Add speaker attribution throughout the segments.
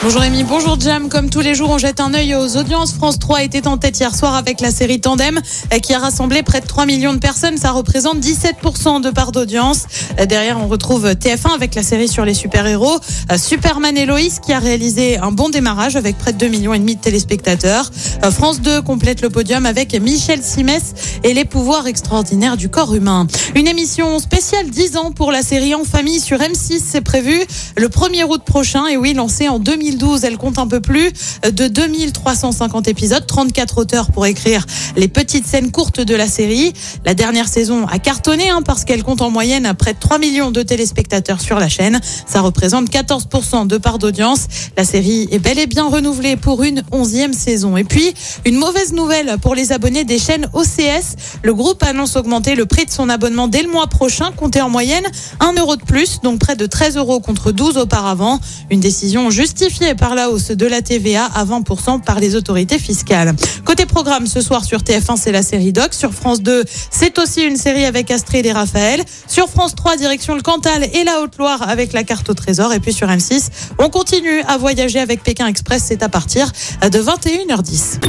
Speaker 1: Bonjour Rémi, bonjour Jam. Comme tous les jours, on jette un œil aux audiences. France 3 était en tête hier soir avec la série Tandem euh, qui a rassemblé près de 3 millions de personnes. Ça représente 17% de part d'audience. Euh, Derrière, on retrouve TF1 avec la série sur les super-héros. Euh, Superman et Loïs qui a réalisé un bon démarrage avec près de 2 millions et demi de téléspectateurs. France 2 complète le podium avec Michel Simès et les pouvoirs extraordinaires du corps humain. Une émission spéciale 10 ans pour la série En famille sur M6. C'est prévu le 1er août prochain. Et oui, lancée en 2012, elle compte un peu plus de 2350 épisodes, 34 auteurs pour écrire les petites scènes courtes de la série. La dernière saison a cartonné hein, parce qu'elle compte en moyenne près de 3 millions de téléspectateurs sur la chaîne. Ça représente 14% de part d'audience. La série est bel et bien renouvelée pour une onzième saison. Et puis, une mauvaise nouvelle pour les abonnés des chaînes OCS. Le groupe annonce augmenter le prix de son abonnement dès le mois prochain, compter en moyenne 1 euro de plus, donc près de 13 euros contre 12 auparavant. Une décision justifiée par la hausse de la TVA à 20% par les autorités fiscales. Côté programme, ce soir sur TF1, c'est la série Doc. Sur France 2, c'est aussi une série avec Astrid et Raphaël. Sur France 3, direction le Cantal et la Haute-Loire avec la carte au trésor. Et puis sur M6, on continue à voyager avec Pékin Express. C'est à partir de 21h10.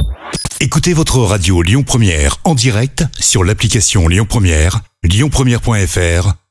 Speaker 2: Écoutez votre radio Lyon Première en direct sur l'application Lyon Première, lyonpremière.fr